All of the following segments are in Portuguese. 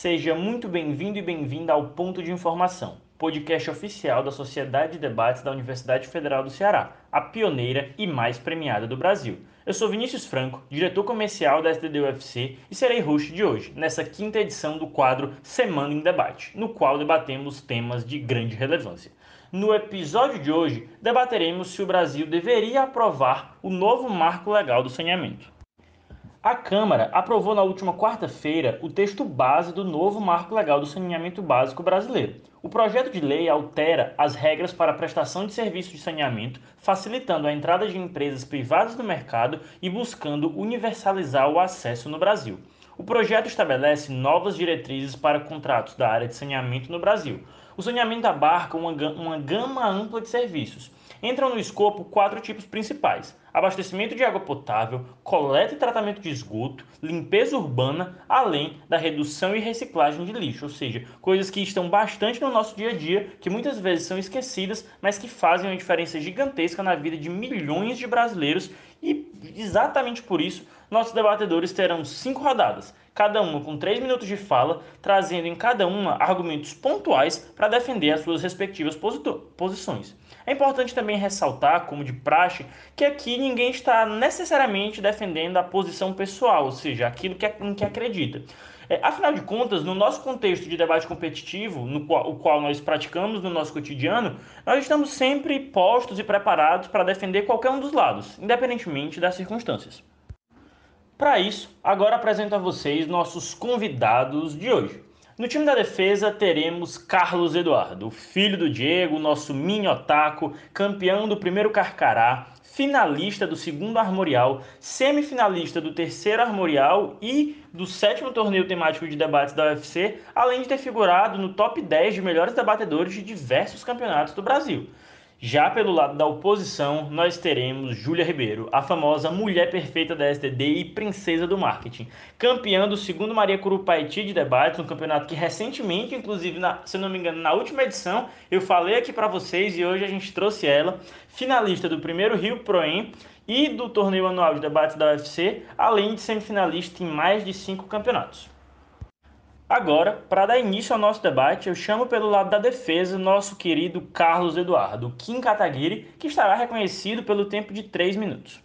Seja muito bem-vindo e bem-vinda ao Ponto de Informação, podcast oficial da Sociedade de Debates da Universidade Federal do Ceará, a pioneira e mais premiada do Brasil. Eu sou Vinícius Franco, diretor comercial da SDD UFC e serei host de hoje, nessa quinta edição do quadro Semana em Debate, no qual debatemos temas de grande relevância. No episódio de hoje, debateremos se o Brasil deveria aprovar o novo marco legal do saneamento. A Câmara aprovou na última quarta-feira o texto base do novo Marco Legal do Saneamento Básico Brasileiro. O projeto de lei altera as regras para a prestação de serviços de saneamento, facilitando a entrada de empresas privadas no mercado e buscando universalizar o acesso no Brasil. O projeto estabelece novas diretrizes para contratos da área de saneamento no Brasil. O saneamento abarca uma, uma gama ampla de serviços. Entram no escopo quatro tipos principais: abastecimento de água potável, coleta e tratamento de esgoto, limpeza urbana, além da redução e reciclagem de lixo, ou seja, coisas que estão bastante no nosso dia a dia, que muitas vezes são esquecidas, mas que fazem uma diferença gigantesca na vida de milhões de brasileiros e exatamente por isso nossos debatedores terão cinco rodadas, cada uma com três minutos de fala, trazendo em cada uma argumentos pontuais para defender as suas respectivas posições. É importante também ressaltar, como de praxe, que aqui ninguém está necessariamente defendendo a posição pessoal, ou seja, aquilo que, em que acredita. É, afinal de contas, no nosso contexto de debate competitivo, no qual, o qual nós praticamos no nosso cotidiano, nós estamos sempre postos e preparados para defender qualquer um dos lados, independentemente das circunstâncias. Para isso, agora apresento a vocês nossos convidados de hoje. No time da defesa teremos Carlos Eduardo, filho do Diego, nosso mini otaku, campeão do primeiro Carcará, finalista do segundo Armorial, semifinalista do terceiro Armorial e do sétimo torneio temático de debates da UFC, além de ter figurado no top 10 de melhores debatedores de diversos campeonatos do Brasil. Já pelo lado da oposição, nós teremos Júlia Ribeiro, a famosa mulher perfeita da STD e princesa do marketing, campeã do segundo Maria Curupaiti de debates, um campeonato que recentemente, inclusive, na, se não me engano, na última edição, eu falei aqui para vocês e hoje a gente trouxe ela, finalista do primeiro Rio Proem e do torneio anual de debates da UFC, além de semifinalista em mais de cinco campeonatos. Agora, para dar início ao nosso debate, eu chamo pelo lado da defesa nosso querido Carlos Eduardo, Kim Kataguiri, que estará reconhecido pelo tempo de 3 minutos.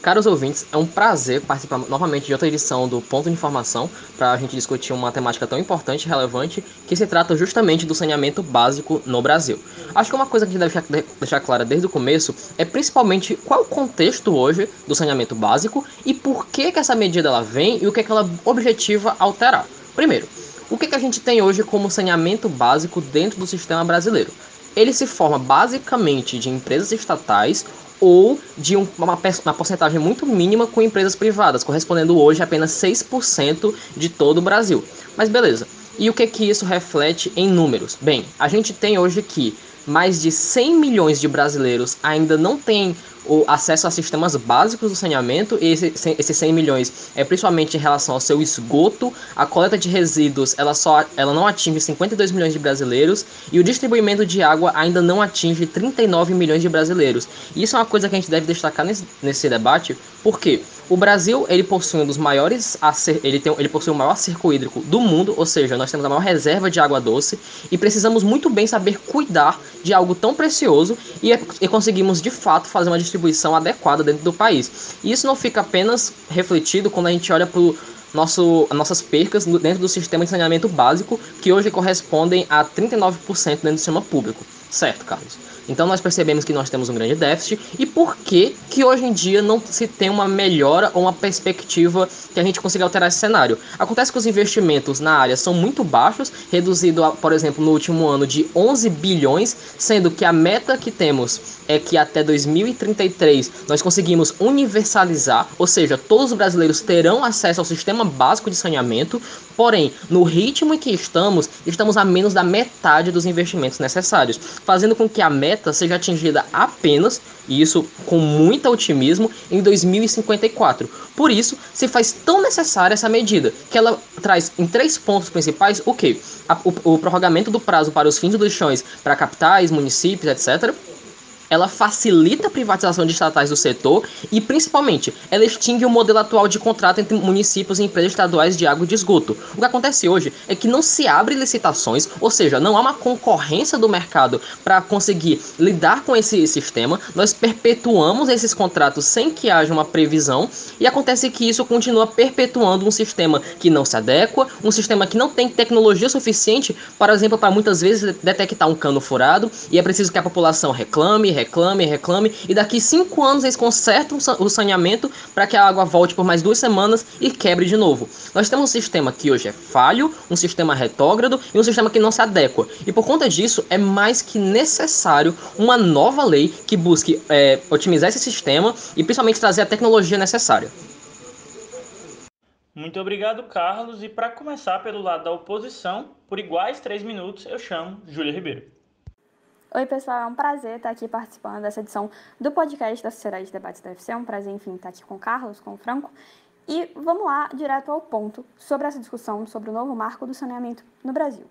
Caros ouvintes, é um prazer participar novamente de outra edição do Ponto de Informação para a gente discutir uma temática tão importante e relevante que se trata justamente do saneamento básico no Brasil. Acho que uma coisa que a gente deve deixar clara desde o começo é principalmente qual é o contexto hoje do saneamento básico e por que, que essa medida ela vem e o que, que ela objetiva alterar. Primeiro, o que, que a gente tem hoje como saneamento básico dentro do sistema brasileiro? Ele se forma basicamente de empresas estatais ou de um, uma, uma porcentagem muito mínima com empresas privadas, correspondendo hoje a apenas 6% de todo o Brasil. Mas beleza. E o que que isso reflete em números? Bem, a gente tem hoje que mais de 100 milhões de brasileiros ainda não têm o acesso a sistemas básicos do saneamento, e esse, esses 100 milhões é principalmente em relação ao seu esgoto, a coleta de resíduos ela, só, ela não atinge 52 milhões de brasileiros, e o distribuimento de água ainda não atinge 39 milhões de brasileiros. Isso é uma coisa que a gente deve destacar nesse, nesse debate, porque o Brasil ele possui um dos maiores ele tem ele possui o maior cerco hídrico do mundo, ou seja, nós temos a maior reserva de água doce e precisamos muito bem saber cuidar de algo tão precioso e, e conseguimos de fato fazer uma distribuição adequada dentro do país. E isso não fica apenas refletido quando a gente olha para nosso, nossas percas dentro do sistema de saneamento básico, que hoje correspondem a 39% dentro do sistema público. Certo, Carlos? Então nós percebemos que nós temos um grande déficit e por que que hoje em dia não se tem uma melhora ou uma perspectiva que a gente consiga alterar esse cenário. Acontece que os investimentos na área são muito baixos, reduzido, a, por exemplo, no último ano de 11 bilhões, sendo que a meta que temos é que até 2033 nós conseguimos universalizar, ou seja, todos os brasileiros terão acesso ao sistema básico de saneamento, porém, no ritmo em que estamos, estamos a menos da metade dos investimentos necessários, fazendo com que a meta meta seja atingida apenas, e isso com muito otimismo, em 2054. Por isso, se faz tão necessária essa medida, que ela traz em três pontos principais o que? O, o prorrogamento do prazo para os fins dos lixões para capitais, municípios, etc ela facilita a privatização de estatais do setor e, principalmente, ela extingue o modelo atual de contrato entre municípios e empresas estaduais de água e de esgoto. O que acontece hoje é que não se abre licitações, ou seja, não há uma concorrência do mercado para conseguir lidar com esse sistema. Nós perpetuamos esses contratos sem que haja uma previsão e acontece que isso continua perpetuando um sistema que não se adequa, um sistema que não tem tecnologia suficiente, por exemplo, para muitas vezes detectar um cano furado e é preciso que a população reclame, reclame, reclame e daqui cinco anos eles consertam o saneamento para que a água volte por mais duas semanas e quebre de novo. Nós temos um sistema que hoje é falho, um sistema retrógrado e um sistema que não se adequa. E por conta disso é mais que necessário uma nova lei que busque é, otimizar esse sistema e principalmente trazer a tecnologia necessária. Muito obrigado, Carlos. E para começar pelo lado da oposição, por iguais três minutos, eu chamo Júlia Ribeiro. Oi, pessoal, é um prazer estar aqui participando dessa edição do podcast da Sociedade de Debates da UFC. É um prazer, enfim, estar aqui com o Carlos, com o Franco. E vamos lá, direto ao ponto, sobre essa discussão sobre o novo marco do saneamento no Brasil.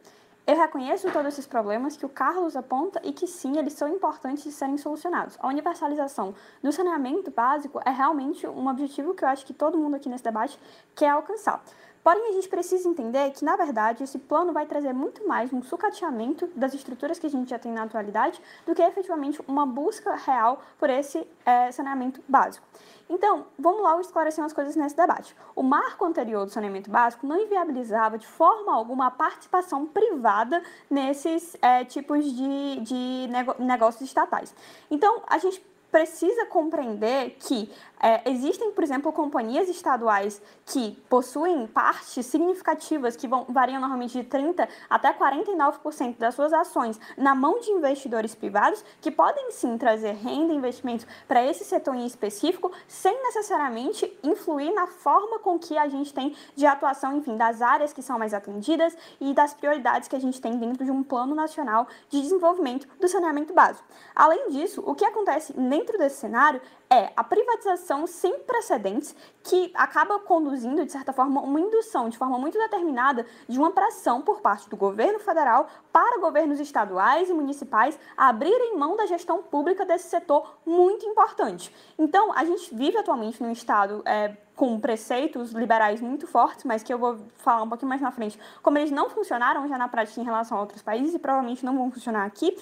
Eu reconheço todos esses problemas que o Carlos aponta e que sim, eles são importantes de serem solucionados. A universalização do saneamento básico é realmente um objetivo que eu acho que todo mundo aqui nesse debate quer alcançar. Porém, a gente precisa entender que, na verdade, esse plano vai trazer muito mais um sucateamento das estruturas que a gente já tem na atualidade do que efetivamente uma busca real por esse é, saneamento básico. Então, vamos logo esclarecer umas coisas nesse debate. O marco anterior do saneamento básico não inviabilizava de forma alguma a participação privada nesses é, tipos de, de negócios estatais. Então, a gente precisa compreender que é, existem, por exemplo, companhias estaduais que possuem partes significativas, que vão, variam normalmente de 30% até 49% das suas ações na mão de investidores privados, que podem sim trazer renda e investimentos para esse setor em específico, sem necessariamente influir na forma com que a gente tem de atuação, enfim, das áreas que são mais atendidas e das prioridades que a gente tem dentro de um plano nacional de desenvolvimento do saneamento básico. Além disso, o que acontece dentro desse cenário é a privatização sem precedentes que acaba conduzindo, de certa forma, uma indução de forma muito determinada de uma pressão por parte do governo federal para governos estaduais e municipais abrirem mão da gestão pública desse setor muito importante. Então, a gente vive atualmente num estado é, com preceitos liberais muito fortes, mas que eu vou falar um pouquinho mais na frente, como eles não funcionaram já na prática em relação a outros países e provavelmente não vão funcionar aqui.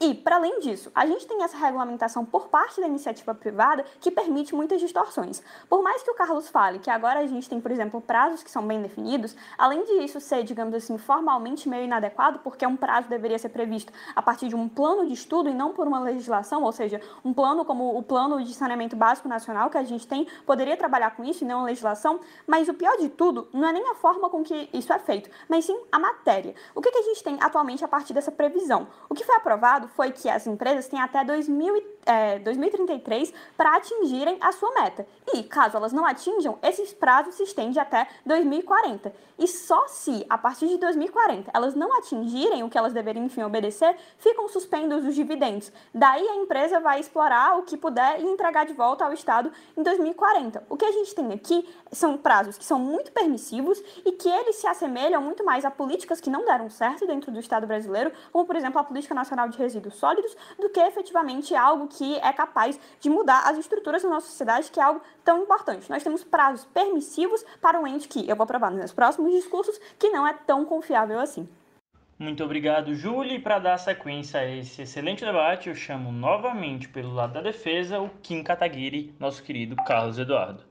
E, para além disso, a gente tem essa regulamentação por parte da iniciativa privada que permite muitas distorções. Por mais que o Carlos fale que agora a gente tem, por exemplo, prazos que são bem definidos, além de isso ser, digamos assim, formalmente meio inadequado, porque um prazo deveria ser previsto a partir de um plano de estudo e não por uma legislação, ou seja, um plano como o Plano de Saneamento Básico Nacional que a gente tem, poderia trabalhar com isso e não uma legislação, mas o pior de tudo não é nem a forma com que isso é feito, mas sim a matéria. O que, que a gente tem atualmente a partir dessa previsão? O que foi aprovado foi que as empresas têm até 2000, é, 2033 para atingirem a sua meta. E, caso elas não atinjam, esses prazos se estendem até 2040. E só se, a partir de 2040, elas não atingirem o que elas deveriam, enfim, obedecer, ficam suspensos os dividendos. Daí a empresa vai explorar o que puder e entregar de volta ao Estado em 2040. O que a gente tem aqui são prazos que são muito permissivos e que eles se assemelham muito mais a políticas que não deram certo dentro do Estado brasileiro, como, por exemplo, a Política Nacional de Resíduos Sólidos, do que efetivamente algo que é capaz de mudar as estruturas da nossa sociedade, que é algo tão importante. Nós temos prazos permissivos para um ente que eu vou provar nos próximos discursos que não é tão confiável assim. Muito obrigado, Júlia. E para dar sequência a esse excelente debate, eu chamo novamente pelo lado da defesa o Kim Kataguiri, nosso querido Carlos Eduardo.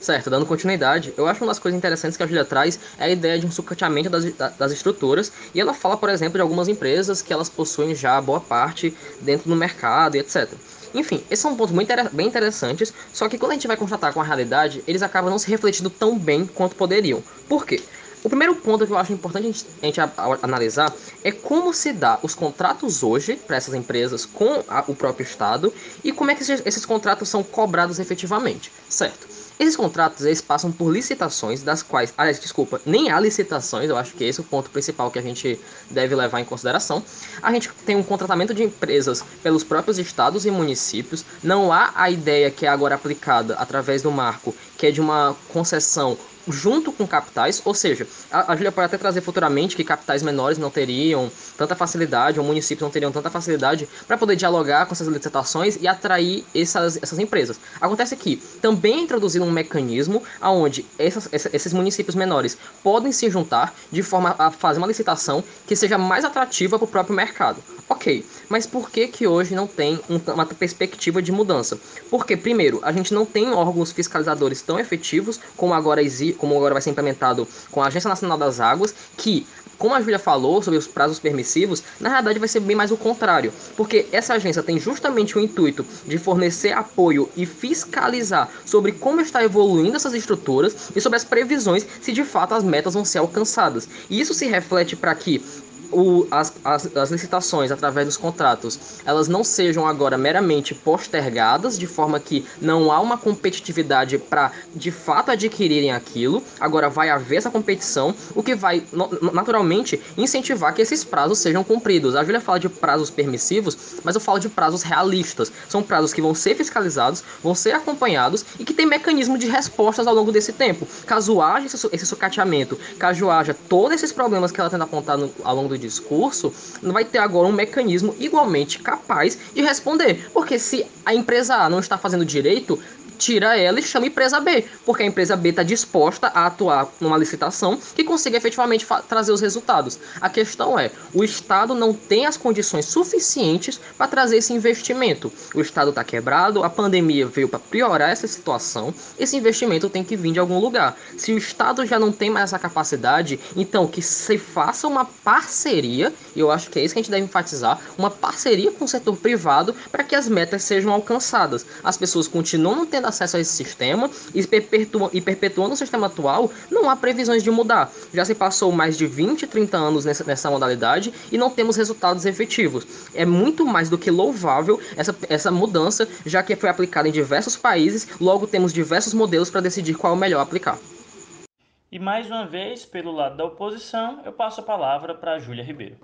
Certo, dando continuidade, eu acho uma das coisas interessantes que a Julia traz é a ideia de um sucateamento das, das estruturas, e ela fala, por exemplo, de algumas empresas que elas possuem já boa parte dentro do mercado e etc. Enfim, esses são pontos muito bem interessantes, só que quando a gente vai constatar com a realidade, eles acabam não se refletindo tão bem quanto poderiam. Por quê? O primeiro ponto que eu acho importante a gente, a gente a, a, analisar é como se dá os contratos hoje para essas empresas com o próprio Estado e como é que esses, esses contratos são cobrados efetivamente, certo? Esses contratos eles passam por licitações, das quais, aliás, desculpa, nem há licitações, eu acho que esse é o ponto principal que a gente deve levar em consideração. A gente tem um contratamento de empresas pelos próprios estados e municípios, não há a ideia que é agora aplicada através do marco, que é de uma concessão junto com capitais, ou seja, a, a Júlia pode até trazer futuramente que capitais menores não teriam tanta facilidade, ou municípios não teriam tanta facilidade para poder dialogar com essas licitações e atrair essas, essas empresas. Acontece que também é introduzido um mecanismo onde essas, esses municípios menores podem se juntar de forma a fazer uma licitação que seja mais atrativa para o próprio mercado. Ok, mas por que que hoje não tem uma perspectiva de mudança? Porque, primeiro, a gente não tem órgãos fiscalizadores tão efetivos como agora, como agora vai ser implementado com a Agência Nacional das Águas, que como a Júlia falou sobre os prazos permissivos, na verdade vai ser bem mais o contrário, porque essa agência tem justamente o intuito de fornecer apoio e fiscalizar sobre como está evoluindo essas estruturas e sobre as previsões se de fato as metas vão ser alcançadas. E isso se reflete para que o, as, as, as, licitações através dos contratos elas não sejam agora meramente postergadas de forma que não há uma competitividade para de fato adquirirem aquilo. Agora vai haver essa competição o que vai naturalmente incentivar que esses prazos sejam cumpridos. A Júlia fala de prazos permissivos mas eu falo de prazos realistas. São prazos que vão ser fiscalizados vão ser acompanhados e que tem mecanismo de respostas ao longo desse tempo. Caso haja esse, esse sucateamento caso haja todos esses problemas que ela tenta apontar no, ao longo do discurso, não vai ter agora um mecanismo igualmente capaz de responder. Porque se a empresa A não está fazendo direito, tira ela e chama a empresa B, porque a empresa B está disposta a atuar numa licitação que consiga efetivamente trazer os resultados. A questão é, o Estado não tem as condições suficientes para trazer esse investimento. O Estado está quebrado, a pandemia veio para piorar essa situação, esse investimento tem que vir de algum lugar. Se o Estado já não tem mais essa capacidade, então que se faça uma parceria, e eu acho que é isso que a gente deve enfatizar, uma parceria com o setor privado para que as metas sejam alcançadas. As pessoas continuam não tendo acesso a esse sistema e, perpetuam, e perpetuando o sistema atual, não há previsões de mudar. Já se passou mais de 20, 30 anos nessa, nessa modalidade e não temos resultados efetivos. É muito mais do que louvável essa, essa mudança, já que foi aplicada em diversos países, logo temos diversos modelos para decidir qual é o melhor aplicar. E mais uma vez, pelo lado da oposição, eu passo a palavra para a Júlia Ribeiro.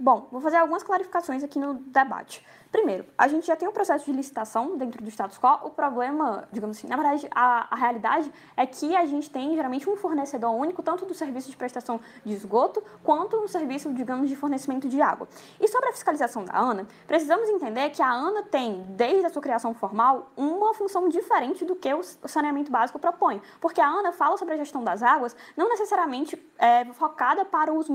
Bom, vou fazer algumas clarificações aqui no debate. Primeiro, a gente já tem um processo de licitação dentro do status quo. O problema, digamos assim, na verdade, a, a realidade é que a gente tem geralmente um fornecedor único, tanto do serviço de prestação de esgoto, quanto no serviço, digamos, de fornecimento de água. E sobre a fiscalização da ANA, precisamos entender que a ANA tem, desde a sua criação formal, uma função diferente do que o saneamento básico propõe. Porque a ANA fala sobre a gestão das águas, não necessariamente é, focada para os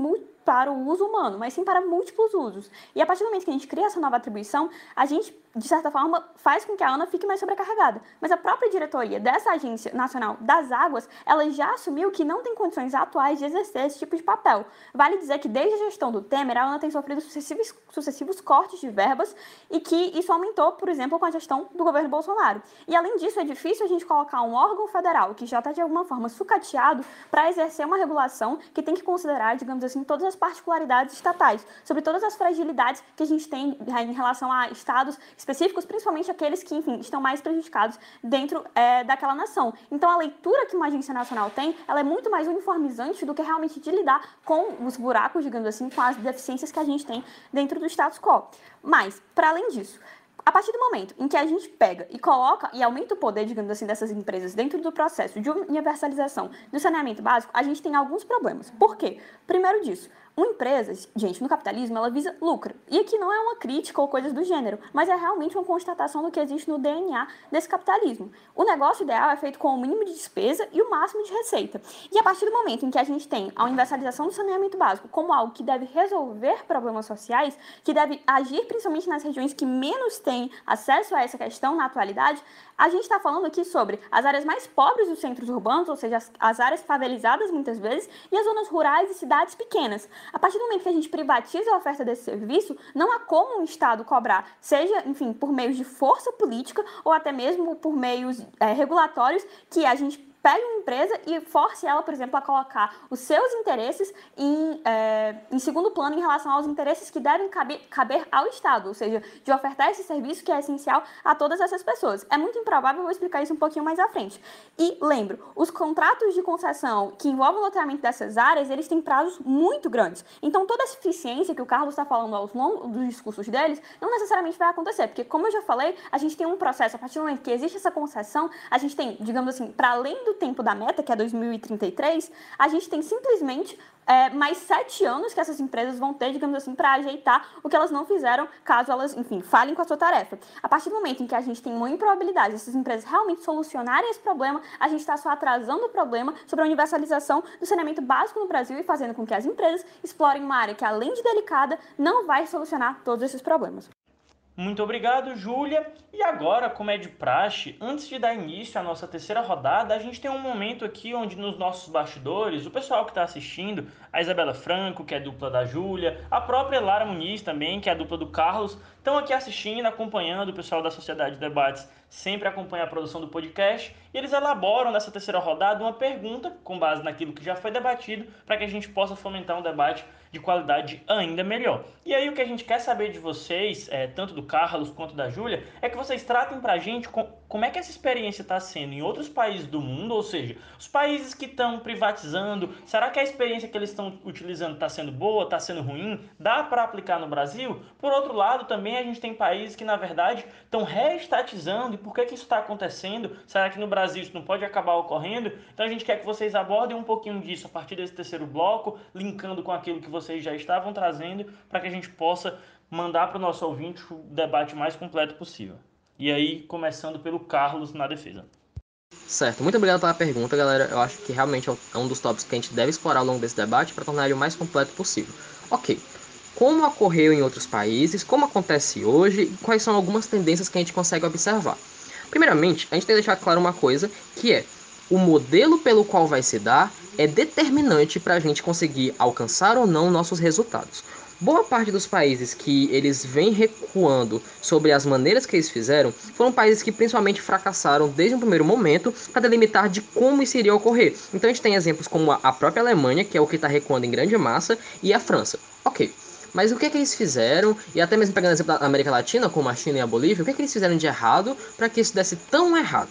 para o uso humano, mas sim para múltiplos usos. E a partir do momento que a gente cria essa nova atribuição, a gente de certa forma, faz com que a ANA fique mais sobrecarregada. Mas a própria diretoria dessa Agência Nacional das Águas, ela já assumiu que não tem condições atuais de exercer esse tipo de papel. Vale dizer que desde a gestão do Temer, a ANA tem sofrido sucessivos, sucessivos cortes de verbas e que isso aumentou, por exemplo, com a gestão do governo Bolsonaro. E além disso, é difícil a gente colocar um órgão federal que já está de alguma forma sucateado para exercer uma regulação que tem que considerar, digamos assim, todas as particularidades estatais, sobre todas as fragilidades que a gente tem em relação a estados específicos, principalmente aqueles que, enfim, estão mais prejudicados dentro é, daquela nação. Então, a leitura que uma agência nacional tem, ela é muito mais uniformizante do que realmente de lidar com os buracos, digamos assim, com as deficiências que a gente tem dentro do status quo. Mas, para além disso, a partir do momento em que a gente pega e coloca e aumenta o poder, digamos assim, dessas empresas dentro do processo de universalização do saneamento básico, a gente tem alguns problemas. Por quê? Primeiro disso, uma empresa, gente, no capitalismo, ela visa lucro. E aqui não é uma crítica ou coisas do gênero, mas é realmente uma constatação do que existe no DNA desse capitalismo. O negócio ideal é feito com o mínimo de despesa e o máximo de receita. E a partir do momento em que a gente tem a universalização do saneamento básico como algo que deve resolver problemas sociais, que deve agir principalmente nas regiões que menos têm acesso a essa questão na atualidade, a gente está falando aqui sobre as áreas mais pobres dos centros urbanos, ou seja, as, as áreas favelizadas muitas vezes, e as zonas rurais e cidades pequenas. A partir do momento que a gente privatiza a oferta desse serviço, não há como um Estado cobrar, seja, enfim, por meios de força política ou até mesmo por meios é, regulatórios, que a gente pegue uma empresa e force ela, por exemplo, a colocar os seus interesses em, é, em segundo plano em relação aos interesses que devem caber, caber, ao Estado, ou seja, de ofertar esse serviço que é essencial a todas essas pessoas. É muito improvável, vou explicar isso um pouquinho mais à frente. E lembro, os contratos de concessão que envolvem o loteamento dessas áreas, eles têm prazos muito grandes. Então, toda essa eficiência que o Carlos está falando aos longos dos discursos deles, não necessariamente vai acontecer, porque, como eu já falei, a gente tem um processo, a partir do momento que existe essa concessão, a gente tem, digamos assim, para além do tempo da meta, que é 2033, a gente tem simplesmente é, mais sete anos que essas empresas vão ter, digamos assim, para ajeitar o que elas não fizeram, caso elas, enfim, falhem com a sua tarefa. A partir do momento em que a gente tem uma improbabilidade dessas empresas realmente solucionarem esse problema, a gente está só atrasando o problema sobre a universalização do saneamento básico no Brasil e fazendo com que as empresas explorem uma área que, além de delicada, não vai solucionar todos esses problemas. Muito obrigado, Júlia. E agora, como é de praxe, antes de dar início à nossa terceira rodada, a gente tem um momento aqui onde nos nossos bastidores, o pessoal que está assistindo, a Isabela Franco, que é dupla da Júlia, a própria Lara Muniz também, que é dupla do Carlos, estão aqui assistindo, acompanhando, o pessoal da Sociedade de Debates sempre acompanha a produção do podcast, e eles elaboram nessa terceira rodada uma pergunta, com base naquilo que já foi debatido, para que a gente possa fomentar um debate de qualidade ainda melhor. E aí o que a gente quer saber de vocês, é, tanto do Carlos quanto da Júlia, é que vocês tratem pra gente com, como é que essa experiência está sendo em outros países do mundo, ou seja, os países que estão privatizando, será que a experiência que eles estão utilizando está sendo boa, está sendo ruim? Dá para aplicar no Brasil? Por outro lado, também a gente tem países que na verdade estão reestatizando, e por que, que isso está acontecendo? Será que no Brasil isso não pode acabar ocorrendo? Então a gente quer que vocês abordem um pouquinho disso a partir desse terceiro bloco, linkando com aquilo que vocês já estavam trazendo, para que a gente possa mandar para o nosso ouvinte o debate mais completo possível. E aí, começando pelo Carlos na defesa. Certo, muito obrigado pela pergunta, galera. Eu acho que realmente é um dos tópicos que a gente deve explorar ao longo desse debate para tornar ele o mais completo possível. Ok, como ocorreu em outros países, como acontece hoje e quais são algumas tendências que a gente consegue observar. Primeiramente, a gente tem que deixar claro uma coisa, que é o modelo pelo qual vai se dar é determinante para a gente conseguir alcançar ou não nossos resultados. Boa parte dos países que eles vêm recuando sobre as maneiras que eles fizeram foram países que principalmente fracassaram desde o primeiro momento para delimitar de como isso iria ocorrer. Então a gente tem exemplos como a própria Alemanha, que é o que está recuando em grande massa, e a França. Ok, mas o que, é que eles fizeram, e até mesmo pegando exemplo da América Latina, como a China e a Bolívia, o que, é que eles fizeram de errado para que isso desse tão errado?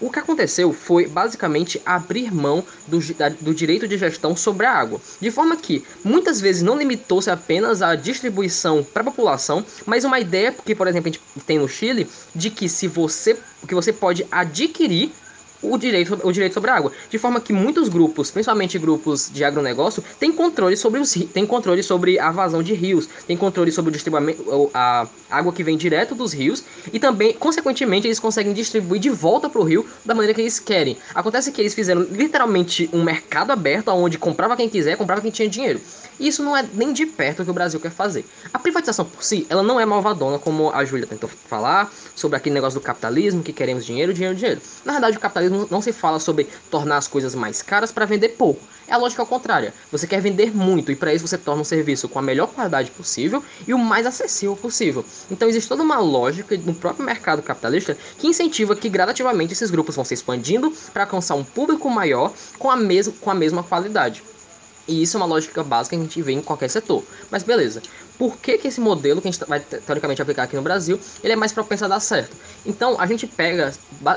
O que aconteceu foi basicamente abrir mão do, do, direito de gestão sobre a água, de forma que muitas vezes não limitou-se apenas à distribuição para a população, mas uma ideia que, por exemplo, a gente tem no Chile, de que se você que você pode adquirir o direito, o direito sobre a água. De forma que muitos grupos, principalmente grupos de agronegócio, têm controle sobre os têm controle sobre a vazão de rios, têm controle sobre o distribuimento a água que vem direto dos rios e também, consequentemente, eles conseguem distribuir de volta para o rio da maneira que eles querem. Acontece que eles fizeram literalmente um mercado aberto onde comprava quem quiser, comprava quem tinha dinheiro. E isso não é nem de perto o que o Brasil quer fazer. A privatização por si, ela não é malvadona, como a Júlia tentou falar, sobre aquele negócio do capitalismo, que queremos dinheiro, dinheiro, dinheiro. Na verdade, o capitalismo não se fala sobre tornar as coisas mais caras para vender pouco. É a lógica contrária. Você quer vender muito e para isso você torna um serviço com a melhor qualidade possível e o mais acessível possível. Então existe toda uma lógica no próprio mercado capitalista que incentiva que gradativamente esses grupos vão se expandindo para alcançar um público maior com a, mes com a mesma qualidade. E isso é uma lógica básica que a gente vê em qualquer setor. Mas beleza. Por que, que esse modelo que a gente vai teoricamente aplicar aqui no Brasil, ele é mais propenso a dar certo? Então, a gente pega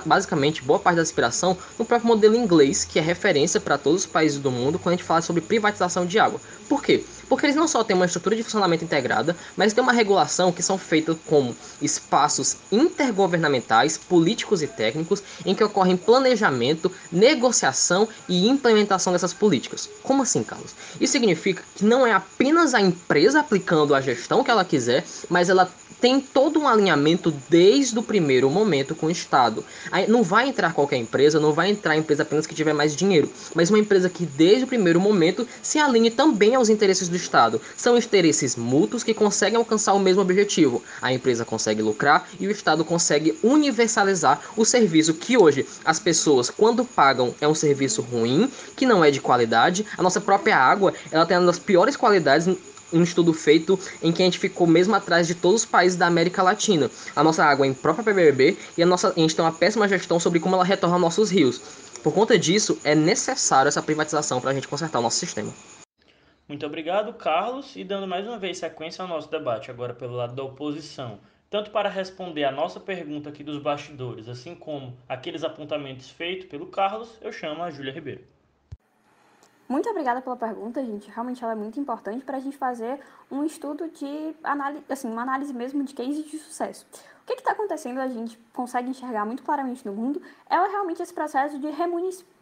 basicamente boa parte da inspiração no próprio modelo inglês, que é referência para todos os países do mundo quando a gente fala sobre privatização de água. Por quê? Porque eles não só têm uma estrutura de funcionamento integrada, mas têm uma regulação que são feitas como espaços intergovernamentais, políticos e técnicos, em que ocorrem planejamento, negociação e implementação dessas políticas. Como assim, Carlos? Isso significa que não é apenas a empresa aplicando a gestão que ela quiser, mas ela tem todo um alinhamento desde o primeiro momento com o Estado. Aí não vai entrar qualquer empresa, não vai entrar empresa apenas que tiver mais dinheiro, mas uma empresa que desde o primeiro momento se alinhe também aos interesses do Estado. São interesses mútuos que conseguem alcançar o mesmo objetivo. A empresa consegue lucrar e o Estado consegue universalizar o serviço que hoje as pessoas, quando pagam, é um serviço ruim, que não é de qualidade. A nossa própria água, ela tem uma das piores qualidades um estudo feito em que a gente ficou mesmo atrás de todos os países da América Latina. A nossa água é em própria PBB e a, nossa, a gente tem uma péssima gestão sobre como ela retorna nossos rios. Por conta disso, é necessário essa privatização para a gente consertar o nosso sistema. Muito obrigado, Carlos, e dando mais uma vez sequência ao nosso debate, agora pelo lado da oposição. Tanto para responder a nossa pergunta aqui dos bastidores, assim como aqueles apontamentos feitos pelo Carlos, eu chamo a Júlia Ribeiro. Muito obrigada pela pergunta, gente. Realmente ela é muito importante para a gente fazer um estudo de análise, assim, uma análise mesmo de case de sucesso. o que está acontecendo, a gente consegue enxergar muito claramente no mundo, é realmente esse processo de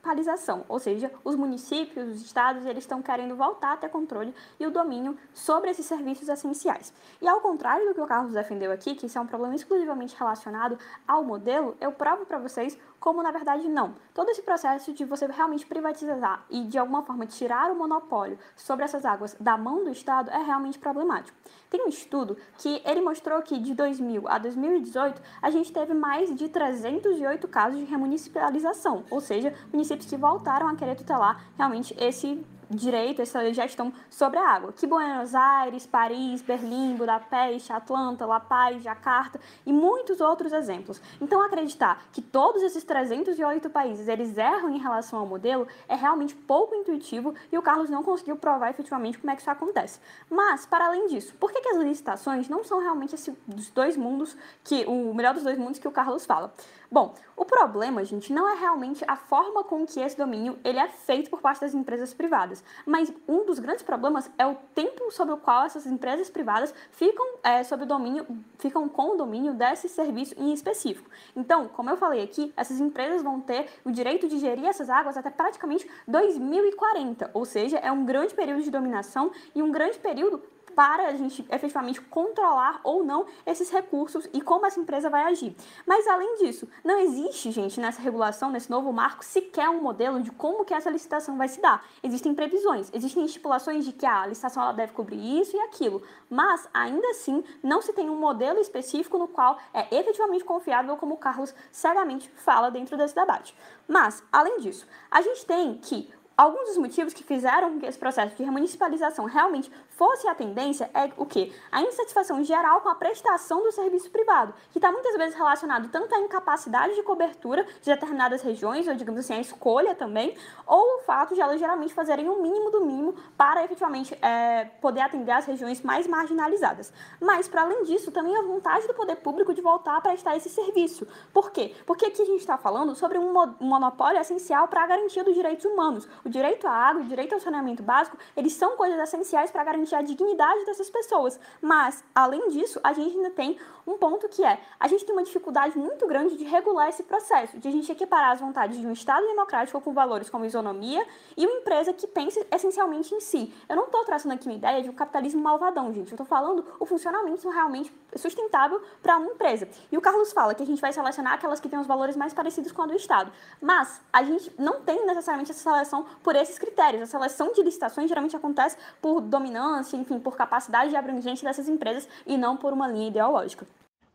remunicipalização, ou seja, os municípios, os estados, eles estão querendo voltar a ter controle e o domínio sobre esses serviços essenciais. E ao contrário do que o Carlos defendeu aqui, que isso é um problema exclusivamente relacionado ao modelo, eu provo para vocês como na verdade não. Todo esse processo de você realmente privatizar e de alguma forma tirar o monopólio sobre essas águas da mão do Estado é realmente problemático. Tem um estudo que ele mostrou que de 2000 a 2018 a gente teve mais de 308 casos de remunicipalização, ou seja, municípios que voltaram a querer tutelar realmente esse direito, essa gestão sobre a água, que Buenos Aires, Paris, Berlim, Budapeste, Atlanta, La Paz, Jakarta e muitos outros exemplos. Então, acreditar que todos esses 308 países eles erram em relação ao modelo é realmente pouco intuitivo e o Carlos não conseguiu provar efetivamente como é que isso acontece. Mas, para além disso, por que, que as licitações não são realmente esse dos dois mundos que o melhor dos dois mundos que o Carlos fala? Bom, o problema, gente, não é realmente a forma com que esse domínio ele é feito por parte das empresas privadas, mas um dos grandes problemas é o tempo sobre o qual essas empresas privadas ficam é, o domínio, ficam com o domínio desse serviço em específico. Então, como eu falei aqui, essas empresas vão ter o direito de gerir essas águas até praticamente 2040, ou seja, é um grande período de dominação e um grande período para a gente efetivamente controlar ou não esses recursos e como essa empresa vai agir. Mas além disso, não existe, gente, nessa regulação, nesse novo marco, sequer um modelo de como que essa licitação vai se dar. Existem previsões, existem estipulações de que a licitação ela deve cobrir isso e aquilo, mas ainda assim não se tem um modelo específico no qual é efetivamente confiável, como o Carlos cegamente fala dentro desse debate. Mas, além disso, a gente tem que Alguns dos motivos que fizeram que esse processo de remunicipalização realmente fosse a tendência é o que? A insatisfação geral com a prestação do serviço privado, que está muitas vezes relacionado tanto à incapacidade de cobertura de determinadas regiões, ou digamos assim, a escolha também, ou o fato de elas geralmente fazerem o mínimo do mínimo para efetivamente é, poder atender as regiões mais marginalizadas. Mas, para além disso, também a vontade do poder público de voltar a prestar esse serviço. Por quê? Porque aqui a gente está falando sobre um monopólio essencial para a garantia dos direitos humanos. O direito à água, o direito ao saneamento básico, eles são coisas essenciais para a dignidade dessas pessoas. Mas, além disso, a gente ainda tem um ponto que é, a gente tem uma dificuldade muito grande de regular esse processo, de a gente equiparar as vontades de um Estado democrático com valores como isonomia e uma empresa que pense essencialmente em si. Eu não estou trazendo aqui uma ideia de um capitalismo malvadão, gente. Eu estou falando o funcionamento realmente sustentável para uma empresa. E o Carlos fala que a gente vai selecionar aquelas que têm os valores mais parecidos com a do Estado. Mas a gente não tem necessariamente essa seleção por esses critérios. A seleção de licitações geralmente acontece por dominância, enfim, por capacidade de abrangência dessas empresas e não por uma linha ideológica.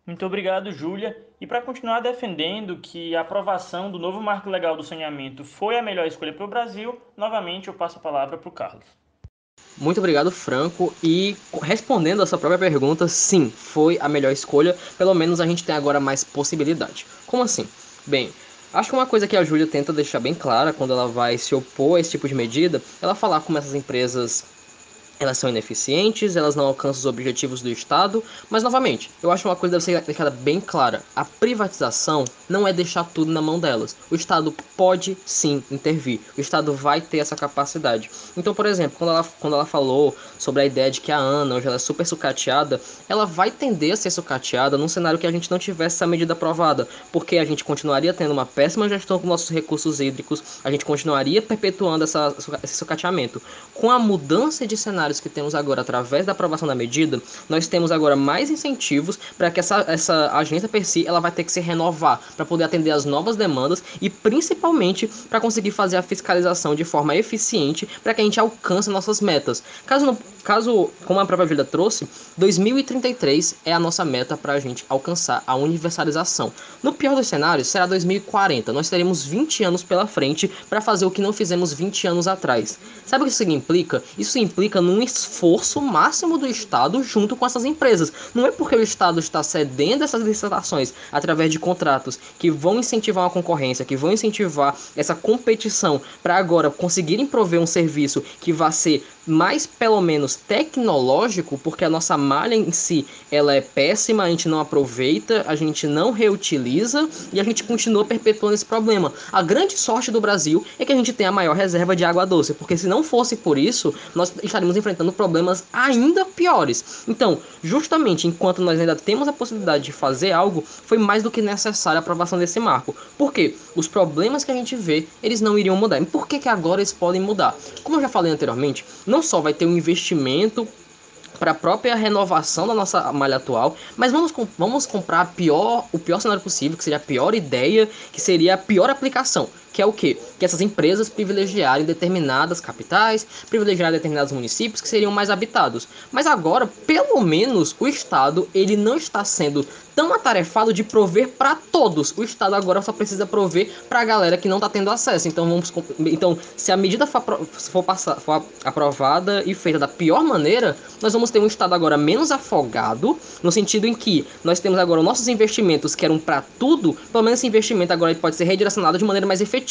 Muito obrigado, Júlia. E para continuar defendendo que a aprovação do novo marco legal do saneamento foi a melhor escolha para o Brasil, novamente eu passo a palavra para o Carlos. Muito obrigado, Franco. E respondendo a sua própria pergunta, sim, foi a melhor escolha. Pelo menos a gente tem agora mais possibilidade. Como assim? Bem, acho que uma coisa que a Júlia tenta deixar bem clara quando ela vai se opor a esse tipo de medida, ela falar como essas empresas elas são ineficientes, elas não alcançam os objetivos do Estado, mas novamente, eu acho uma coisa que deve ser deixada bem clara: a privatização não é deixar tudo na mão delas. O Estado pode sim intervir, o Estado vai ter essa capacidade. Então, por exemplo, quando ela, quando ela falou sobre a ideia de que a ANA hoje ela é super sucateada, ela vai tender a ser sucateada num cenário que a gente não tivesse essa medida aprovada, porque a gente continuaria tendo uma péssima gestão com nossos recursos hídricos, a gente continuaria perpetuando essa, esse sucateamento. Com a mudança de cenário cenários que temos agora através da aprovação da medida, nós temos agora mais incentivos para que essa, essa agência per si ela vai ter que se renovar para poder atender as novas demandas e principalmente para conseguir fazer a fiscalização de forma eficiente para que a gente alcance nossas metas. Caso, não, caso como a própria vida trouxe, 2033 é a nossa meta para a gente alcançar a universalização. No pior dos cenários, será 2040. Nós teremos 20 anos pela frente para fazer o que não fizemos 20 anos atrás. Sabe o que isso implica? Isso implica num um esforço máximo do Estado junto com essas empresas. Não é porque o Estado está cedendo essas licitações através de contratos que vão incentivar uma concorrência, que vão incentivar essa competição para agora conseguirem prover um serviço que vai ser mais pelo menos tecnológico, porque a nossa malha em si ela é péssima, a gente não aproveita, a gente não reutiliza e a gente continua perpetuando esse problema. A grande sorte do Brasil é que a gente tem a maior reserva de água doce, porque se não fosse por isso, nós estaríamos enfrentando problemas ainda piores. Então, justamente enquanto nós ainda temos a possibilidade de fazer algo, foi mais do que necessária a aprovação desse marco. Por quê? Os problemas que a gente vê, eles não iriam mudar. E por que, que agora eles podem mudar? Como eu já falei anteriormente, não só vai ter um investimento para a própria renovação da nossa malha atual, mas vamos, vamos comprar pior, o pior cenário possível, que seria a pior ideia, que seria a pior aplicação que é o quê? Que essas empresas privilegiarem determinadas capitais, privilegiarem determinados municípios que seriam mais habitados. Mas agora, pelo menos, o Estado ele não está sendo tão atarefado de prover para todos. O Estado agora só precisa prover para a galera que não está tendo acesso. Então, vamos, então se a medida for, for, passar, for aprovada e feita da pior maneira, nós vamos ter um Estado agora menos afogado, no sentido em que nós temos agora nossos investimentos que eram para tudo, pelo menos esse investimento agora pode ser redirecionado de maneira mais efetiva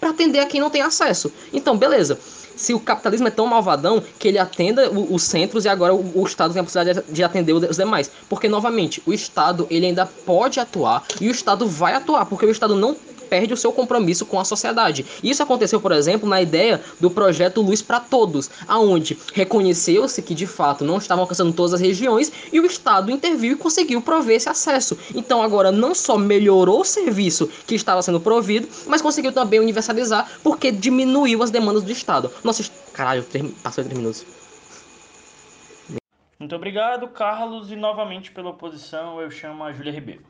para atender a quem não tem acesso. Então, beleza. Se o capitalismo é tão malvadão que ele atenda os centros e agora o, o Estado tem a possibilidade de atender os demais. Porque, novamente, o Estado ele ainda pode atuar e o Estado vai atuar, porque o Estado não perde o seu compromisso com a sociedade. Isso aconteceu, por exemplo, na ideia do projeto Luz para Todos, aonde reconheceu-se que de fato não estavam alcançando todas as regiões e o Estado interviu e conseguiu prover esse acesso. Então agora não só melhorou o serviço que estava sendo provido, mas conseguiu também universalizar porque diminuiu as demandas do Estado. Nossa, caralho, passou três minutos. Muito obrigado, Carlos, e novamente pela oposição eu chamo a Júlia Ribeiro.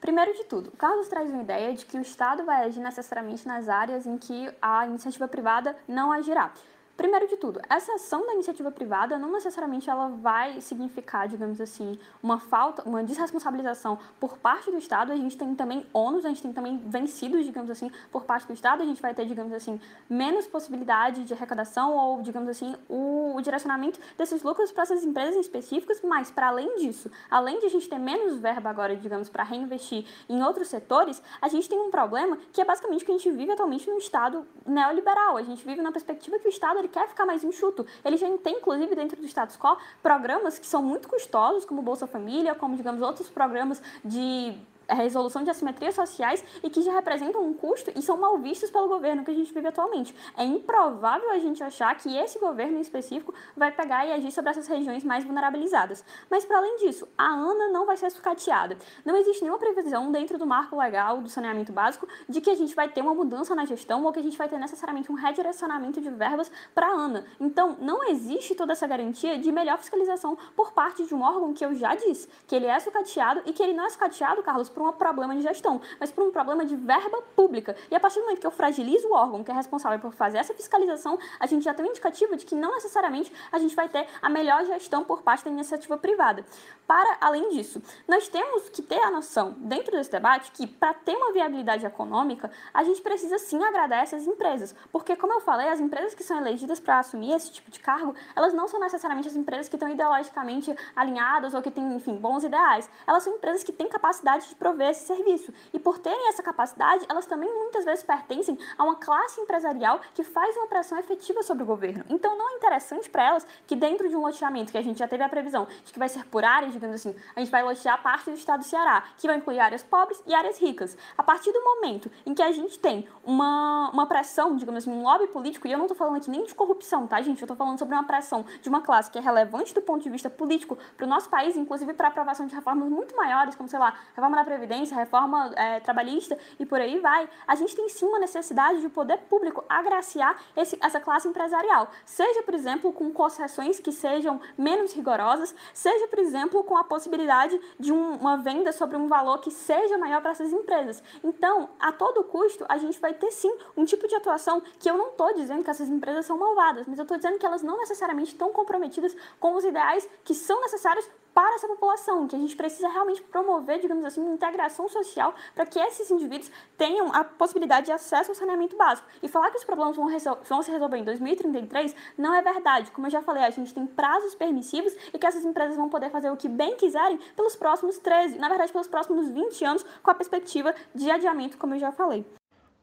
Primeiro de tudo, Carlos traz uma ideia de que o Estado vai agir necessariamente nas áreas em que a iniciativa privada não agirá. Primeiro de tudo, essa ação da iniciativa privada não necessariamente ela vai significar, digamos assim, uma falta, uma desresponsabilização por parte do Estado. A gente tem também ônus, a gente tem também vencidos, digamos assim, por parte do Estado. A gente vai ter, digamos assim, menos possibilidade de arrecadação ou, digamos assim, o, o direcionamento desses lucros para essas empresas específicas. Mas, para além disso, além de a gente ter menos verba agora, digamos, para reinvestir em outros setores, a gente tem um problema que é basicamente que a gente vive atualmente num Estado neoliberal. A gente vive na perspectiva que o Estado ele quer ficar mais enxuto. Ele já tem, inclusive, dentro do status quo, programas que são muito custosos, como Bolsa Família, como, digamos, outros programas de a resolução de assimetrias sociais e que já representam um custo e são mal vistos pelo governo que a gente vive atualmente. É improvável a gente achar que esse governo em específico vai pegar e agir sobre essas regiões mais vulnerabilizadas. Mas, para além disso, a ANA não vai ser sucateada. Não existe nenhuma previsão dentro do marco legal do saneamento básico de que a gente vai ter uma mudança na gestão ou que a gente vai ter necessariamente um redirecionamento de verbas para a ANA. Então, não existe toda essa garantia de melhor fiscalização por parte de um órgão que eu já disse, que ele é sucateado e que ele não é sucateado, Carlos, por um problema de gestão, mas por um problema de verba pública. E a partir do momento que eu fragilizo o órgão que é responsável por fazer essa fiscalização, a gente já tem um indicativo de que não necessariamente a gente vai ter a melhor gestão por parte da iniciativa privada. Para além disso, nós temos que ter a noção, dentro desse debate, que para ter uma viabilidade econômica, a gente precisa sim agradar essas empresas. Porque, como eu falei, as empresas que são elegidas para assumir esse tipo de cargo, elas não são necessariamente as empresas que estão ideologicamente alinhadas ou que têm, enfim, bons ideais. Elas são empresas que têm capacidade de prover esse serviço. E por terem essa capacidade, elas também muitas vezes pertencem a uma classe empresarial que faz uma pressão efetiva sobre o governo. Então não é interessante para elas que dentro de um loteamento, que a gente já teve a previsão de que vai ser por áreas, digamos assim, a gente vai lotear parte do estado do Ceará, que vai incluir áreas pobres e áreas ricas. A partir do momento em que a gente tem uma, uma pressão, digamos assim, um lobby político, e eu não estou falando aqui nem de corrupção, tá, gente? Eu estou falando sobre uma pressão de uma classe que é relevante do ponto de vista político para o nosso país, inclusive para aprovação de reformas muito maiores, como, sei lá, reforma da Previdência, reforma é, trabalhista e por aí vai, a gente tem sim uma necessidade de o poder público agraciar esse, essa classe empresarial. Seja, por exemplo, com concessões que sejam menos rigorosas, seja, por exemplo, com a possibilidade de um, uma venda sobre um valor que seja maior para essas empresas. Então, a todo custo, a gente vai ter sim um tipo de atuação que eu não estou dizendo que essas empresas são malvadas, mas eu estou dizendo que elas não necessariamente estão comprometidas com os ideais que são necessários para essa população, que a gente precisa realmente promover, digamos assim, uma integração social para que esses indivíduos tenham a possibilidade de acesso ao saneamento básico. E falar que os problemas vão, vão se resolver em 2033 não é verdade. Como eu já falei, a gente tem prazos permissivos e que essas empresas vão poder fazer o que bem quiserem pelos próximos 13, na verdade, pelos próximos 20 anos, com a perspectiva de adiamento, como eu já falei.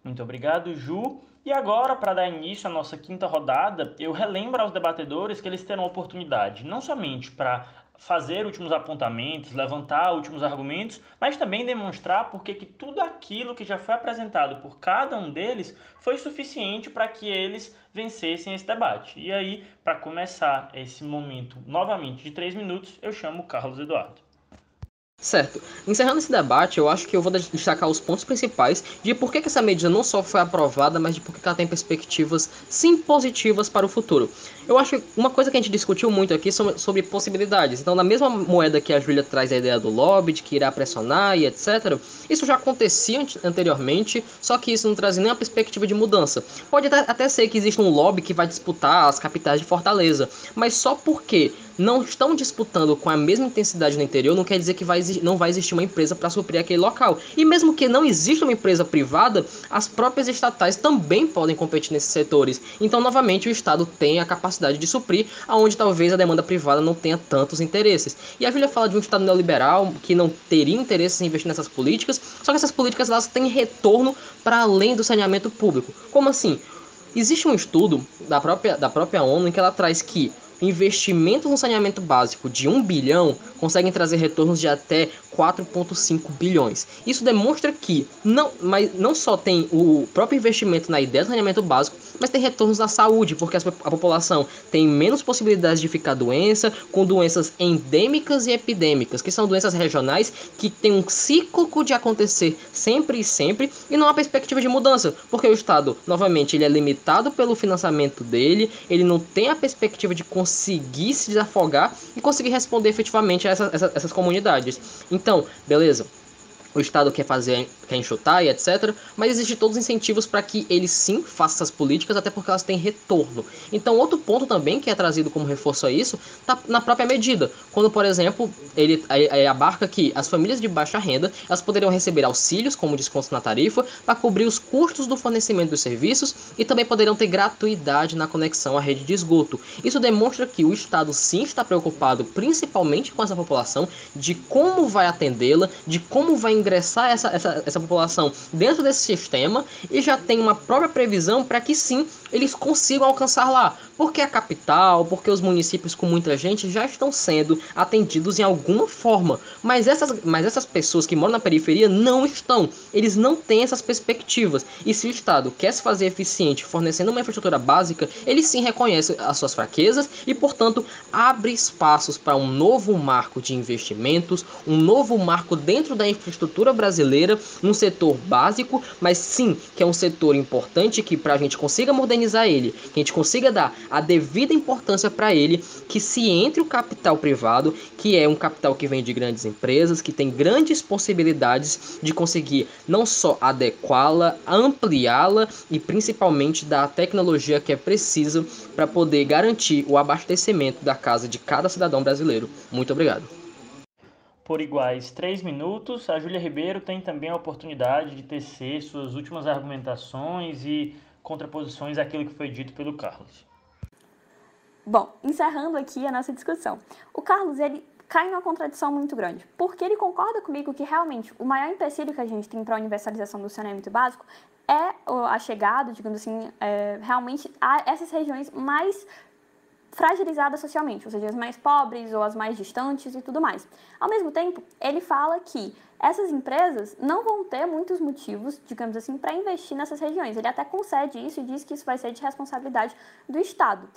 Muito obrigado, Ju. E agora, para dar início à nossa quinta rodada, eu relembro aos debatedores que eles terão oportunidade não somente para fazer últimos apontamentos, levantar últimos argumentos, mas também demonstrar porque que tudo aquilo que já foi apresentado por cada um deles foi suficiente para que eles vencessem esse debate. E aí, para começar esse momento novamente de três minutos, eu chamo o Carlos Eduardo. Certo. Encerrando esse debate, eu acho que eu vou destacar os pontos principais de por que, essa medida não só foi aprovada, mas de por que, que ela tem perspectivas sim positivas para o futuro. Eu acho que uma coisa que a gente discutiu muito aqui sobre, sobre possibilidades. Então, na mesma moeda que a Júlia traz a ideia do lobby, de que irá pressionar e etc., isso já acontecia anteriormente, só que isso não traz nenhuma perspectiva de mudança. Pode até, até ser que exista um lobby que vai disputar as capitais de Fortaleza, mas só porque não estão disputando com a mesma intensidade no interior, não quer dizer que vai, não vai existir uma empresa para suprir aquele local. E mesmo que não exista uma empresa privada, as próprias estatais também podem competir nesses setores. Então, novamente, o Estado tem a capacidade de suprir, aonde talvez a demanda privada não tenha tantos interesses. E a Júlia fala de um Estado neoliberal que não teria interesse em investir nessas políticas, só que essas políticas elas têm retorno para além do saneamento público. Como assim? Existe um estudo da própria, da própria ONU em que ela traz que investimentos no saneamento básico de 1 bilhão conseguem trazer retornos de até 4,5 bilhões. Isso demonstra que não, mas não só tem o próprio investimento na ideia do saneamento básico, mas tem retornos na saúde, porque a população tem menos possibilidades de ficar doença, com doenças endêmicas e epidêmicas, que são doenças regionais que têm um ciclo de acontecer sempre e sempre e não há perspectiva de mudança, porque o Estado, novamente, ele é limitado pelo financiamento dele, ele não tem a perspectiva de conseguir se desafogar e conseguir responder efetivamente a essa, essa, essas comunidades. Então, beleza. O Estado quer fazer quer enxutar e etc. Mas existem todos os incentivos para que ele sim faça essas políticas, até porque elas têm retorno. Então, outro ponto também que é trazido como reforço a isso, tá na própria medida. Quando, por exemplo, ele abarca que as famílias de baixa renda elas poderiam receber auxílios, como descontos na tarifa, para cobrir os custos do fornecimento dos serviços e também poderiam ter gratuidade na conexão à rede de esgoto. Isso demonstra que o Estado sim está preocupado principalmente com essa população, de como vai atendê-la, de como vai ingressar essa, essa, essa população dentro desse sistema e já tem uma própria previsão para que sim eles consigam alcançar lá. Porque a capital, porque os municípios com muita gente já estão sendo atendidos em alguma forma. Mas essas, mas essas pessoas que moram na periferia não estão. Eles não têm essas perspectivas. E se o Estado quer se fazer eficiente fornecendo uma infraestrutura básica, ele sim reconhece as suas fraquezas e, portanto, abre espaços para um novo marco de investimentos, um novo marco dentro da infraestrutura brasileira, um setor básico, mas sim que é um setor importante que para a gente consiga modernizar ele, que a gente consiga dar a devida importância para ele, que se entre o capital privado, que é um capital que vem de grandes empresas, que tem grandes possibilidades de conseguir não só adequá-la, ampliá-la e principalmente dar a tecnologia que é precisa para poder garantir o abastecimento da casa de cada cidadão brasileiro. Muito obrigado por iguais três minutos. A Júlia Ribeiro tem também a oportunidade de tecer suas últimas argumentações e contraposições àquilo que foi dito pelo Carlos. Bom, encerrando aqui a nossa discussão. O Carlos, ele cai numa contradição muito grande, porque ele concorda comigo que realmente o maior empecilho que a gente tem para a universalização do saneamento básico é a chegada, digamos assim, é, realmente a essas regiões mais fragilizadas socialmente, ou seja, as mais pobres ou as mais distantes e tudo mais. Ao mesmo tempo, ele fala que essas empresas não vão ter muitos motivos, digamos assim, para investir nessas regiões. Ele até concede isso e diz que isso vai ser de responsabilidade do Estado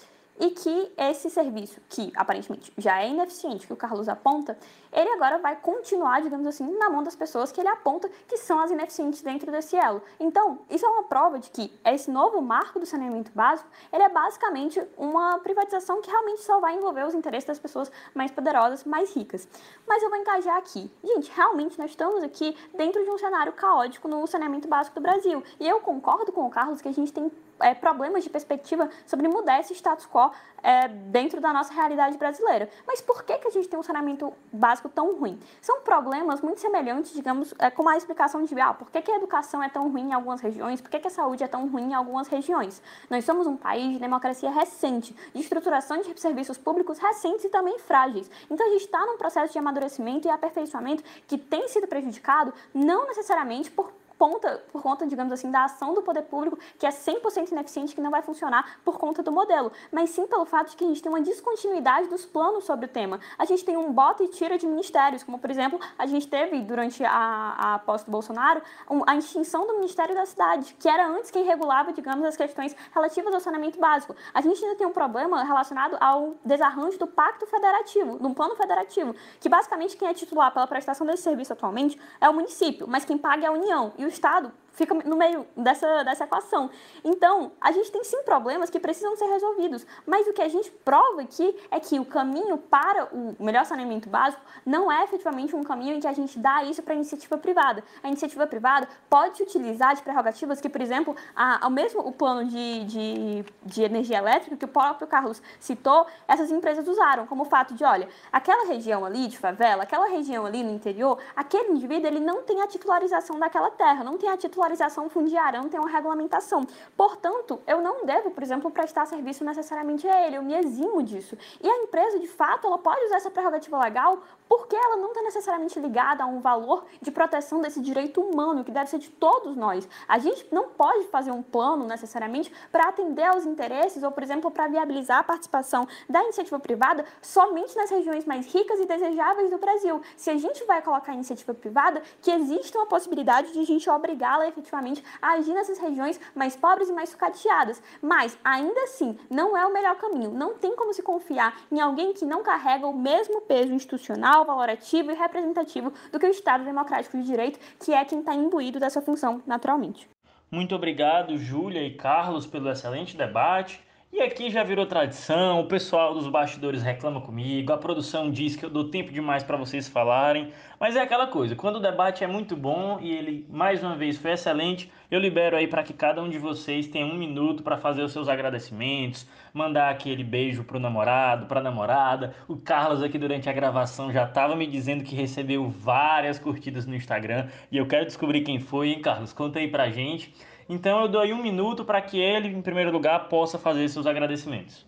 e que esse serviço, que aparentemente já é ineficiente, que o Carlos aponta, ele agora vai continuar, digamos assim, na mão das pessoas que ele aponta que são as ineficientes dentro desse elo. Então, isso é uma prova de que esse novo marco do saneamento básico, ele é basicamente uma privatização que realmente só vai envolver os interesses das pessoas mais poderosas, mais ricas. Mas eu vou encajar aqui. Gente, realmente nós estamos aqui dentro de um cenário caótico no saneamento básico do Brasil. E eu concordo com o Carlos que a gente tem é, problemas de perspectiva sobre mudar esse status quo é, dentro da nossa realidade brasileira. Mas por que, que a gente tem um saneamento básico tão ruim? São problemas muito semelhantes, digamos, é, com a explicação de ah, por que, que a educação é tão ruim em algumas regiões, por que, que a saúde é tão ruim em algumas regiões. Nós somos um país de democracia recente, de estruturação de serviços públicos recentes e também frágeis. Então a gente está num processo de amadurecimento e aperfeiçoamento que tem sido prejudicado não necessariamente por ponta, por conta, digamos assim, da ação do poder público, que é 100% ineficiente, que não vai funcionar por conta do modelo, mas sim pelo fato de que a gente tem uma descontinuidade dos planos sobre o tema. A gente tem um bota e tira de ministérios, como, por exemplo, a gente teve, durante a, a posse do Bolsonaro, a extinção do Ministério da Cidade, que era antes quem regulava, digamos, as questões relativas ao saneamento básico. A gente ainda tem um problema relacionado ao desarranjo do Pacto Federativo, do Plano Federativo, que basicamente quem é titular pela prestação desse serviço atualmente é o município, mas quem paga é a União. E Estado fica no meio dessa, dessa equação. Então, a gente tem sim problemas que precisam ser resolvidos, mas o que a gente prova aqui é que o caminho para o melhor saneamento básico não é efetivamente um caminho em que a gente dá isso para a iniciativa privada. A iniciativa privada pode utilizar de prerrogativas que, por exemplo, a, ao mesmo o plano de, de, de energia elétrica que o próprio Carlos citou, essas empresas usaram, como o fato de, olha, aquela região ali de favela, aquela região ali no interior, aquele indivíduo ele não tem a titularização daquela terra, não tem a titularização regularização fundiária, não tem uma regulamentação. Portanto, eu não devo, por exemplo, prestar serviço necessariamente a ele, eu me eximo disso. E a empresa, de fato, ela pode usar essa prerrogativa legal porque ela não está necessariamente ligada a um valor de proteção desse direito humano, que deve ser de todos nós. A gente não pode fazer um plano necessariamente para atender aos interesses ou, por exemplo, para viabilizar a participação da iniciativa privada somente nas regiões mais ricas e desejáveis do Brasil. Se a gente vai colocar a iniciativa privada, que existe uma possibilidade de a gente obrigá-la efetivamente a agir nessas regiões mais pobres e mais sucateadas. Mas, ainda assim, não é o melhor caminho. Não tem como se confiar em alguém que não carrega o mesmo peso institucional, valorativo e representativo do que o Estado Democrático de Direito, que é quem está imbuído dessa função naturalmente. Muito obrigado, Júlia e Carlos, pelo excelente debate. E aqui já virou tradição, o pessoal dos bastidores reclama comigo, a produção diz que eu dou tempo demais para vocês falarem, mas é aquela coisa, quando o debate é muito bom e ele mais uma vez foi excelente, eu libero aí para que cada um de vocês tenha um minuto para fazer os seus agradecimentos, mandar aquele beijo pro namorado, pra namorada. O Carlos aqui durante a gravação já estava me dizendo que recebeu várias curtidas no Instagram e eu quero descobrir quem foi, hein, Carlos? Conta aí pra gente. Então eu dou aí um minuto para que ele, em primeiro lugar, possa fazer seus agradecimentos.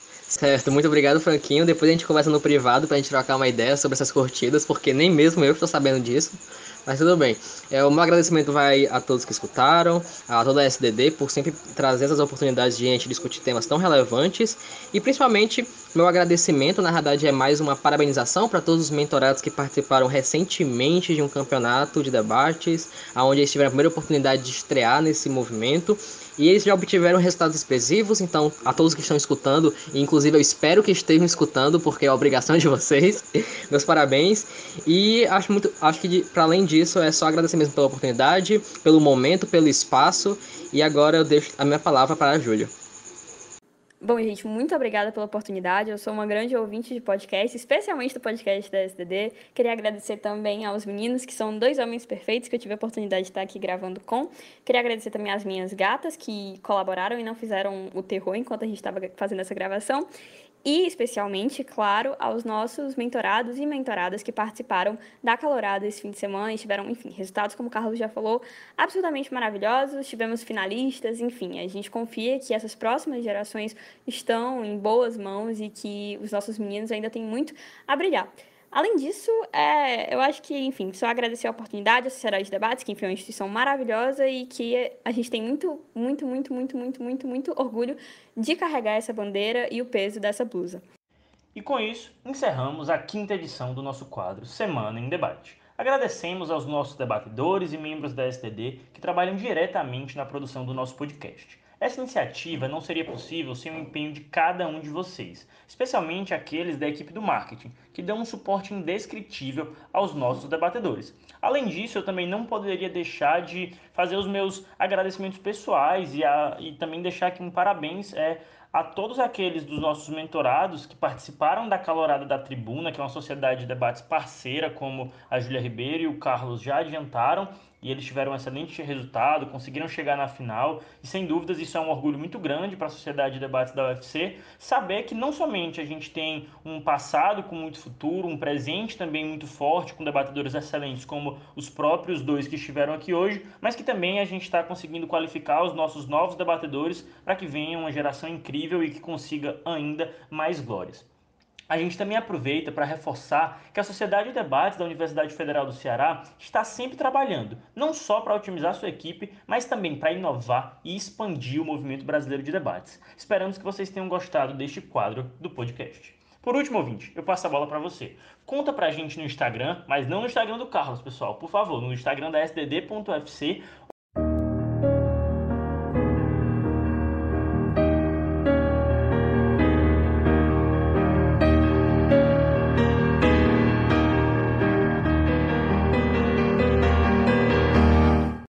Certo, muito obrigado, Franquinho. Depois a gente conversa no privado pra gente trocar uma ideia sobre essas curtidas, porque nem mesmo eu estou sabendo disso. Mas tudo bem. É, o meu agradecimento vai a todos que escutaram, a toda a SDD por sempre trazer essas oportunidades de a gente discutir temas tão relevantes e principalmente meu agradecimento, na verdade, é mais uma parabenização para todos os mentorados que participaram recentemente de um campeonato de debates, onde eles tiveram a primeira oportunidade de estrear nesse movimento e eles já obtiveram resultados expressivos, então a todos que estão escutando, e inclusive eu espero que estejam escutando, porque é obrigação de vocês, meus parabéns. E acho muito, acho que para além disso é só agradecer mesmo pela oportunidade, pelo momento, pelo espaço. E agora eu deixo a minha palavra para a Júlia. Bom, gente, muito obrigada pela oportunidade. Eu sou uma grande ouvinte de podcast, especialmente do podcast da SDD. Queria agradecer também aos meninos, que são dois homens perfeitos que eu tive a oportunidade de estar aqui gravando com. Queria agradecer também às minhas gatas, que colaboraram e não fizeram o terror enquanto a gente estava fazendo essa gravação e especialmente, claro, aos nossos mentorados e mentoradas que participaram da Calorada esse fim de semana e tiveram, enfim, resultados, como o Carlos já falou, absolutamente maravilhosos. Tivemos finalistas, enfim, a gente confia que essas próximas gerações estão em boas mãos e que os nossos meninos ainda têm muito a brilhar. Além disso, é, eu acho que, enfim, só agradecer a oportunidade, a Sociedade de Debates, que enfim, é uma instituição maravilhosa e que a gente tem muito, muito, muito, muito, muito, muito, muito orgulho de carregar essa bandeira e o peso dessa blusa. E com isso, encerramos a quinta edição do nosso quadro Semana em Debate. Agradecemos aos nossos debatedores e membros da STD que trabalham diretamente na produção do nosso podcast. Essa iniciativa não seria possível sem o empenho de cada um de vocês, especialmente aqueles da equipe do marketing, que dão um suporte indescritível aos nossos debatedores. Além disso, eu também não poderia deixar de fazer os meus agradecimentos pessoais e, a, e também deixar aqui um parabéns é, a todos aqueles dos nossos mentorados que participaram da Calorada da Tribuna, que é uma sociedade de debates parceira, como a Júlia Ribeiro e o Carlos já adiantaram, e eles tiveram um excelente resultado, conseguiram chegar na final, e sem dúvidas isso é um orgulho muito grande para a sociedade de debates da UFC, saber que não somente a gente tem um passado com muito futuro, um presente também muito forte, com debatedores excelentes como os próprios dois que estiveram aqui hoje, mas que também a gente está conseguindo qualificar os nossos novos debatedores para que venha uma geração incrível e que consiga ainda mais glórias. A gente também aproveita para reforçar que a Sociedade de Debates da Universidade Federal do Ceará está sempre trabalhando, não só para otimizar sua equipe, mas também para inovar e expandir o movimento brasileiro de debates. Esperamos que vocês tenham gostado deste quadro do podcast. Por último, ouvinte, eu passo a bola para você. Conta pra gente no Instagram, mas não no Instagram do Carlos, pessoal, por favor, no Instagram da sdd.ufc